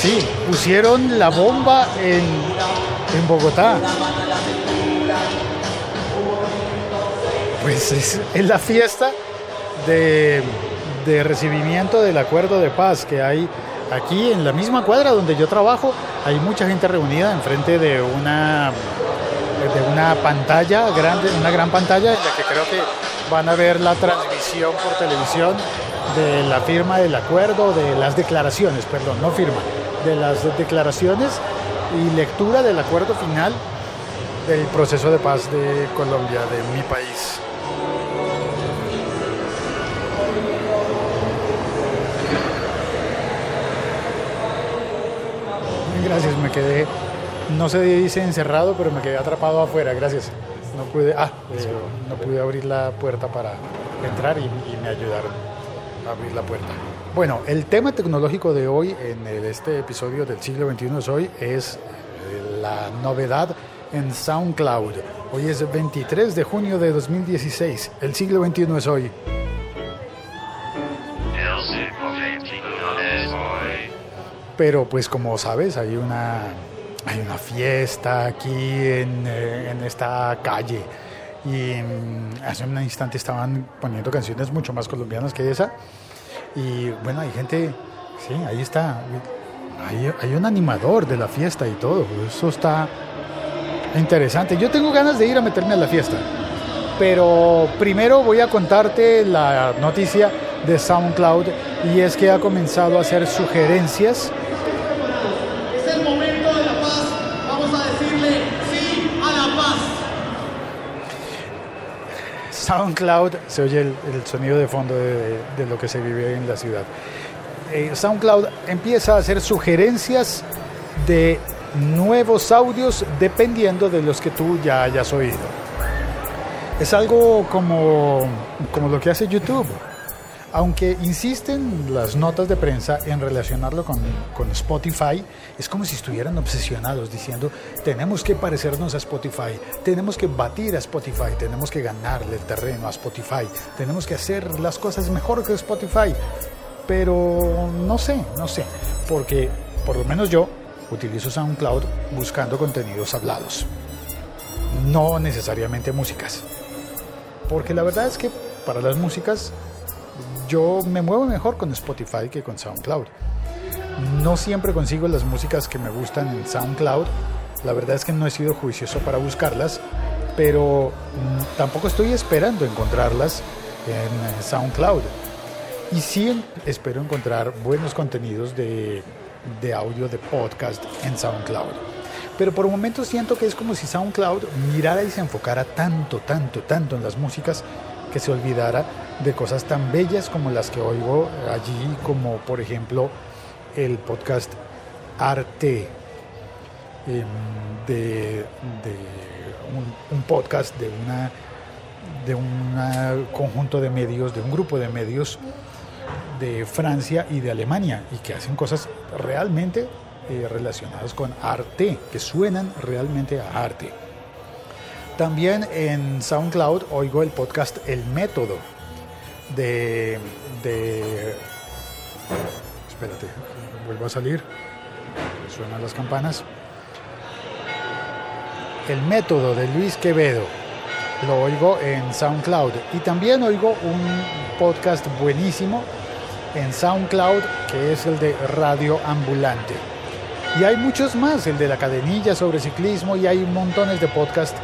Sí, pusieron la bomba en, en Bogotá. Pues es, la fiesta de, de recibimiento del acuerdo de paz que hay aquí en la misma cuadra donde yo trabajo. Hay mucha gente reunida enfrente de una de una pantalla grande, una gran pantalla en la que creo que van a ver la transmisión por televisión de la firma del acuerdo, de las declaraciones, perdón, no firma, de las declaraciones y lectura del acuerdo final del proceso de paz de Colombia, de mi país. Gracias, me quedé, no se dice encerrado, pero me quedé atrapado afuera, gracias. No pude, ah, eh, no pude abrir la puerta para entrar y, y me ayudaron abrir la puerta. Bueno, el tema tecnológico de hoy en este episodio del siglo XXI es hoy es eh, la novedad en SoundCloud. Hoy es 23 de junio de 2016. El siglo XXI es hoy. Pero pues como sabes, hay una, hay una fiesta aquí en, eh, en esta calle. Y mm, hace un instante estaban poniendo canciones mucho más colombianas que esa. Y bueno, hay gente, sí, ahí está. Hay, hay un animador de la fiesta y todo. Eso está interesante. Yo tengo ganas de ir a meterme a la fiesta. Pero primero voy a contarte la noticia de SoundCloud y es que ha comenzado a hacer sugerencias Es el momento de la paz. Vamos a decirle sí a la paz. SoundCloud, se oye el, sonido de fondo de, de lo que se vive en la ciudad. Eh, SoundCloud empieza a hacer sugerencias de nuevos audios dependiendo de los que tú ya hayas oído. Es algo como, como lo que hace YouTube. Aunque insisten las notas de prensa en relacionarlo con, Spotify, es como si estuvieran obsesionados diciendo, tenemos que parecernos a Spotify, tenemos que batir a Spotify, tenemos que ganarle el terreno a Spotify, tenemos que hacer las cosas mejor que Spotify. Pero no sé, no sé, porque por lo menos yo utilizo SoundCloud buscando contenidos hablados, no necesariamente músicas. Porque la verdad es que para las músicas yo me muevo mejor con Spotify que con SoundCloud. No siempre consigo las músicas que me gustan en SoundCloud. La verdad es que no he sido juicioso para buscarlas, pero mm, tampoco estoy esperando encontrarlas en eh, SoundCloud. Y sí espero encontrar buenos contenidos de, audio, de podcast en SoundCloud. Pero por momentos siento que es como si SoundCloud mirara y se enfocara tanto, tanto, tanto en las músicas que se olvidara de cosas tan bellas como las que oigo allí, como por ejemplo el podcast Arte, em, de, un podcast de una de un conjunto de medios, de un grupo de medios de Francia y de Alemania y que hacen cosas realmente eh, relacionadas con arte, que suenan realmente a arte. También en SoundCloud oigo el podcast El Método de... de espérate, vuelvo a salir. Suenan las campanas. El Método de Luis Quevedo. Lo oigo en SoundCloud. Y también oigo un podcast buenísimo en SoundCloud que es el de Radio Ambulante. Y hay muchos más, el de la cadenilla sobre ciclismo y hay montones de podcasts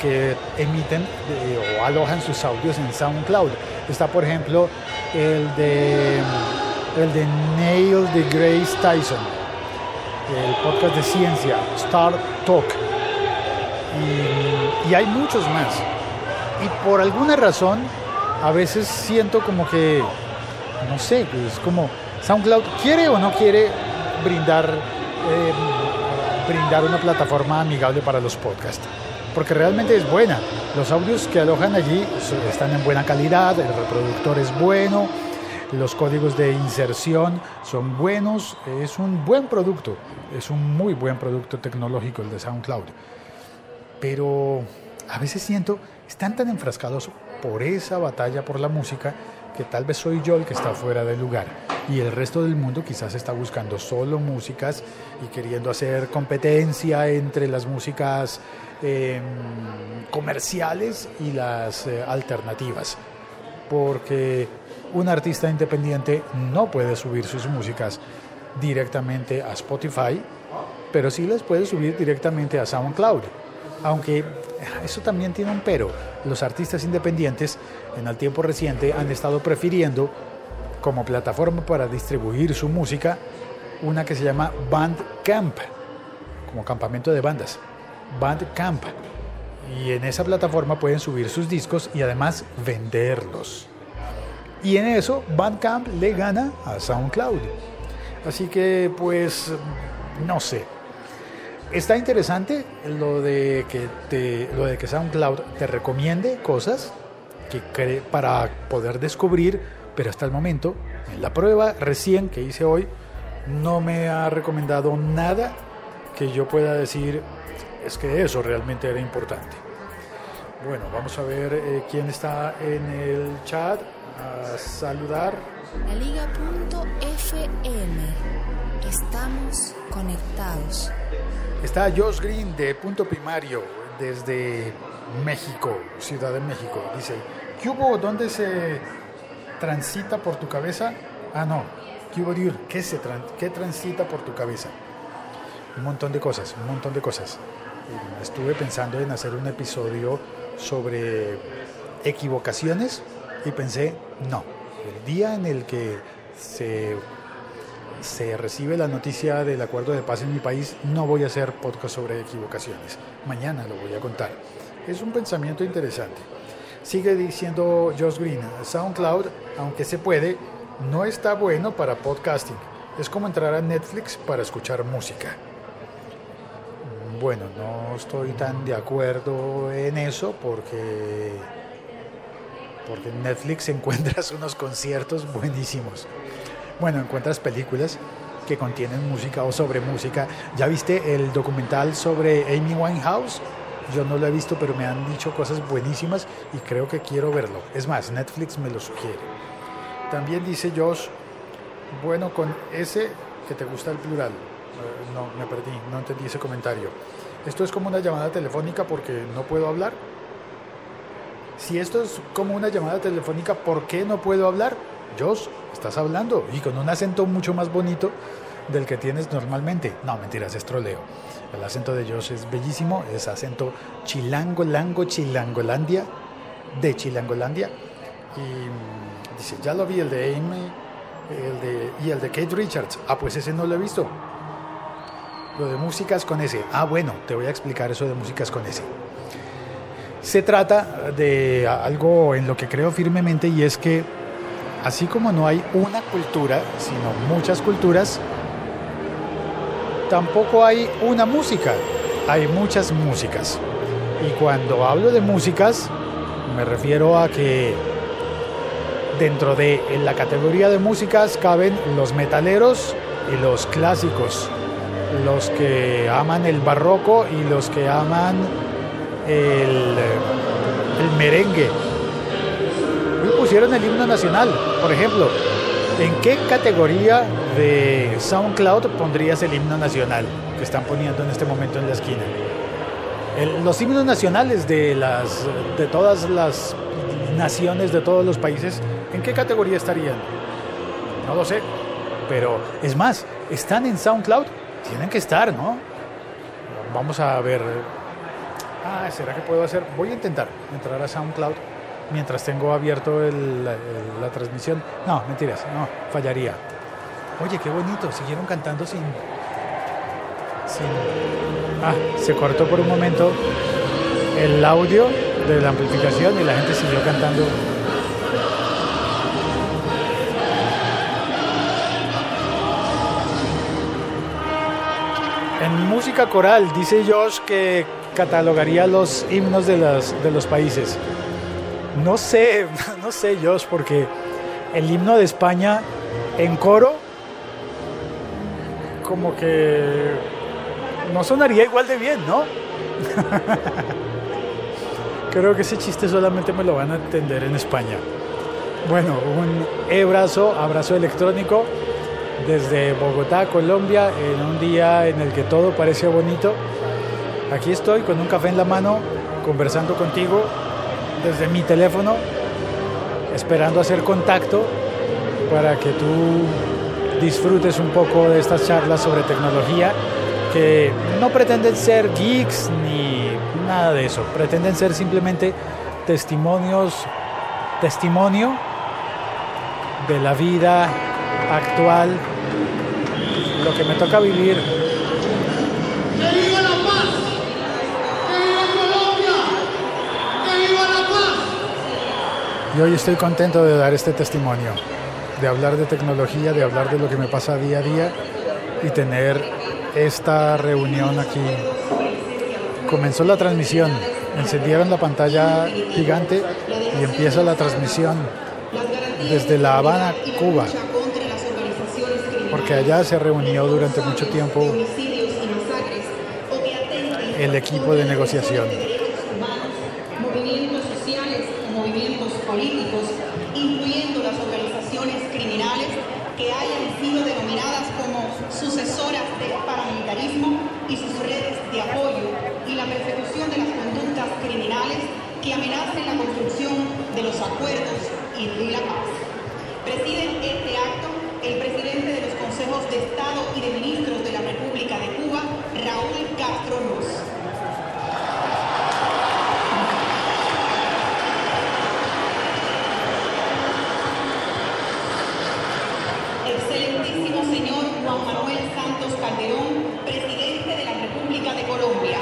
que emiten eh, o alojan sus audios en SoundCloud. Está por ejemplo el de el de Neil de Grace Tyson, el podcast de ciencia, Star Talk. Y, hay muchos más. Y por alguna razón, a veces siento como que, no sé, es como SoundCloud quiere o no quiere brindar, eh, brindar una plataforma amigable para los podcasts. Porque realmente es buena. Los audios que alojan allí están en buena calidad, el reproductor es bueno, los códigos de inserción son buenos, es un buen producto, es un muy buen producto tecnológico el de SoundCloud. Pero a veces siento, están tan enfrascados por esa batalla por la música que tal vez soy yo el que está fuera de lugar. Y el resto del mundo quizás está buscando solo músicas y queriendo hacer competencia entre las músicas eh, comerciales y las eh, alternativas. Porque un artista independiente no puede subir sus músicas directamente a Spotify, pero sí las puede subir directamente a SoundCloud. Aunque eso también tiene un pero. Los artistas independientes en el tiempo reciente han estado prefiriendo como plataforma para distribuir su música una que se llama Bandcamp, como campamento de bandas. Bandcamp. Y en esa plataforma pueden subir sus discos y además venderlos. Y en eso Bandcamp le gana a SoundCloud. Así que pues no sé. Está interesante lo de que te, lo de que SoundCloud te recomiende cosas que para poder descubrir, pero hasta el momento en la prueba recién que hice hoy no me ha recomendado nada que yo pueda decir es que eso realmente era importante. Bueno, vamos a ver eh, quién está en el chat a saludar. La Liga.fm. Estamos conectados. Está Josh Green de Punto Primario desde México, Ciudad de México. Dice, ¿qué hubo? ¿Dónde se transita por tu cabeza? Ah, no. ¿Qué se tran- ¿Qué transita por tu cabeza? Un montón de cosas, un montón de cosas. Eh, Estuve pensando en hacer un episodio sobre equivocaciones y pensé, no, el día en el que se, se recibe la noticia del acuerdo de paz en mi país, no voy a hacer podcast sobre equivocaciones. Mañana lo voy a contar. Es un pensamiento interesante. Sigue diciendo Josh Green, SoundCloud, aunque se puede, no está bueno para podcasting. Es como entrar a Netflix para escuchar música. Bueno, no estoy tan de acuerdo en eso porque porque en Netflix encuentras unos conciertos buenísimos. Bueno, encuentras películas que contienen música o sobre música. ¿Ya viste el documental sobre Amy Winehouse? Yo no lo he visto, pero me han dicho cosas buenísimas y creo que quiero verlo. Es más, Netflix me lo sugiere. También dice Josh, bueno, con ese que te gusta el plural. Eh, No, me perdí, no entendí ese comentario. Esto es como una llamada telefónica porque no puedo hablar. Si esto es como una llamada telefónica, ¿por qué no puedo hablar? Josh, estás hablando y con un acento mucho más bonito del que tienes normalmente. No, mentiras, es troleo. El acento de Josh es bellísimo, es acento chilango, lango, chilangolandia, de Chilangolandia. Y mm, dice, ya lo vi, el de Amy el de, y el de Kate Richards. Ah, pues ese no lo he visto. Lo de músicas con ese. Ah, bueno, te voy a explicar eso de músicas con ese. Se trata de algo en lo que creo firmemente y es que así como no hay una cultura, sino muchas culturas, tampoco hay una música, hay muchas músicas. Y cuando hablo de músicas, me refiero a que dentro de la categoría de músicas caben los metaleros y los clásicos, los que aman el barroco y los que aman el, merengue. Hoy pusieron el himno nacional, por ejemplo. ¿En qué categoría de SoundCloud pondrías el himno nacional que están poniendo en este momento en la esquina? Los himnos nacionales de, las, de todas las naciones, de todos los países, ¿en qué categoría estarían? No lo sé. Pero es más, ¿están en SoundCloud? Tienen que estar, ¿no? Vamos a ver. Ah, ¿será que puedo hacer? Voy a intentar entrar a SoundCloud mientras tengo abierto el- la, transmisión. No, mentiras, no, fallaría. Oye, qué bonito, siguieron cantando sin... sin... Ah, se cortó por un momento el audio de la amplificación y la gente siguió cantando. En música coral, dice Josh que catalogaría los himnos de, las, de los países. No sé, no sé Josh, porque el himno de España en coro, como que no sonaría igual de bien, ¿no? Creo que ese chiste solamente me lo van a entender en España. Bueno, un abrazo, abrazo electrónico desde Bogotá, Colombia, en un día en el que todo parece bonito. Aquí estoy con un café en la mano, conversando contigo desde mi teléfono, esperando hacer contacto para que tú disfrutes un poco de estas charlas sobre tecnología que no pretenden ser geeks ni nada de eso, pretenden ser simplemente testimonios, testimonio de la vida actual, lo que me toca vivir. ¡Que viva la paz! ¡Que viva Colombia! ¡Que viva la paz! Y hoy estoy contento de dar este testimonio, de hablar de tecnología, de hablar de lo que me pasa día a día y tener esta reunión aquí. Comenzó la transmisión, encendieron la pantalla gigante y empieza la transmisión desde La Habana, Cuba, porque allá se reunió durante mucho tiempo el equipo de negociación. movimientos sociales y movimientos políticos, incluyendo las organizaciones criminales que hayan sido denominadas como sucesoras del paramilitarismo y sus redes de apoyo y la persecución de las conductas criminales que amenacen la construcción de acuerdos y la paz. Presiden este acto el presidente de los consejos de Estado y de ministros de la República de Cuba, Raúl Castro Ruz. Excelentísimo señor Juan Manuel Santos Calderón, presidente de la República de Colombia.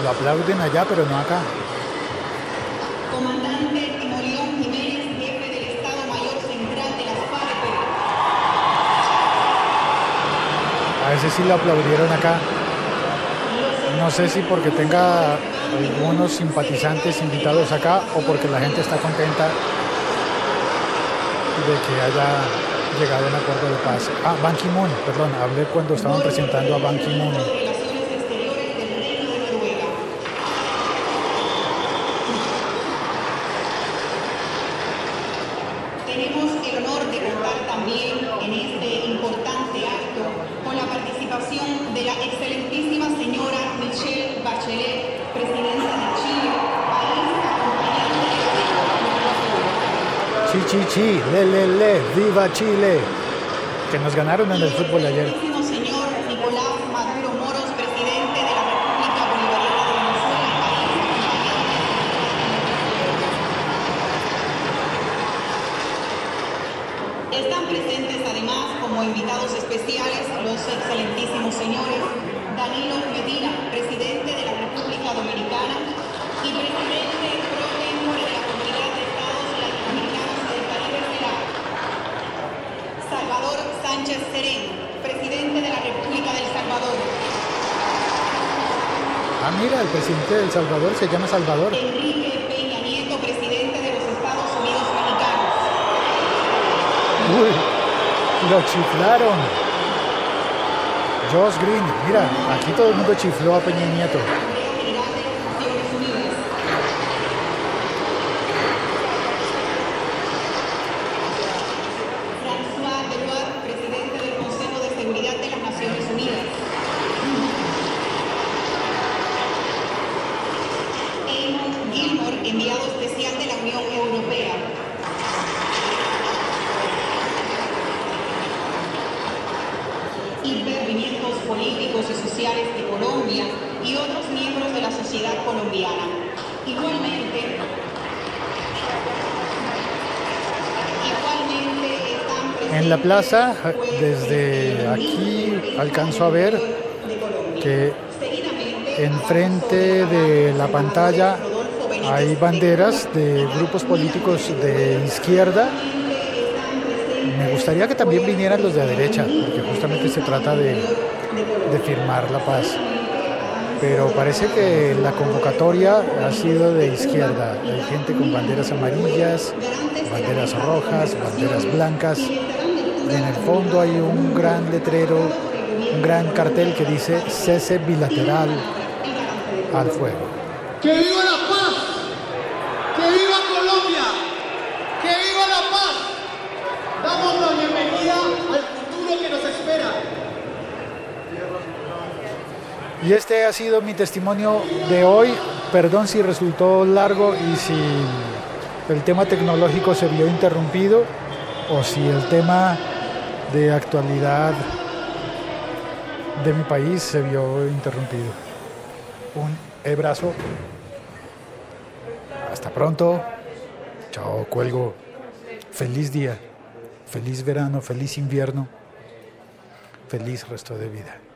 Lo aplauden allá, pero no acá. Comandante Timoleón Jiménez, jefe del Estado Mayor Central de las FARC. A ese sí lo aplaudieron acá. No sé si porque tenga algunos simpatizantes invitados acá o porque la gente está contenta de que haya llegado a un acuerdo de paz. Ah, Ban Ki-moon, perdón, hablé cuando estaban presentando a Ban Ki-moon. Relaciones Exteriores del Reino de Noruega. Tenemos el honor de contar también en este importante acto con la participación de la excelentísima señora Michelle Bachelet, presidenta de Chile, país acompañante de la Chi, chi, chi, le, le, le, viva Chile. Que nos ganaron en el fútbol ayer. Excelentísimo señor Nicolás Maduro Moros, presidente de la República Bolivariana de Venezuela, país acompañante Están presentes además como invitados especiales los excelentísimos señores Danilo Medina, presidente de la República Dominicana y presidente pro tempore de la Comunidad de Estados Latinoamericanos del Caribe CELAC. Salvador Sánchez Serén, presidente de la República del Salvador. El presidente de El Salvador se llama Salvador. Enrique Peña Nieto, presidente de los Estados Unidos Mexicanos. Uy, lo chiflaron. Josh Green, mira, aquí todo el mundo chifló a Peña Nieto. Asamblea General de las Naciones Unidas. François Deloire, presidente del Consejo de Seguridad de las Naciones Unidas. Eamon Gilmore, enviado especial de la Unión Europea. intervinientes políticos y sociales de Colombia y otros miembros de la sociedad colombiana. Igualmente, igualmente están En la plaza, desde aquí alcanzo a ver que enfrente de la pantalla hay banderas de grupos políticos de izquierda. Me gustaría que también vinieran los de derecha, porque justamente se trata de, de firmar la paz. Pero parece que la convocatoria ha sido de izquierda. Hay gente con banderas amarillas, banderas rojas, banderas blancas. Y en el fondo hay un gran letrero, un gran cartel que dice cese bilateral al fuego. Que viva la paz. Que viva Colombia. Que viva la paz. Damos la bienvenida al futuro que nos espera. Y este ha sido mi testimonio de hoy. Perdón si resultó largo y si el tema tecnológico se vio interrumpido o si el tema de actualidad de mi país se vio interrumpido. Un abrazo. Hasta pronto. Chao, cuelgo. Feliz día. Feliz verano, feliz invierno. Feliz resto de vida.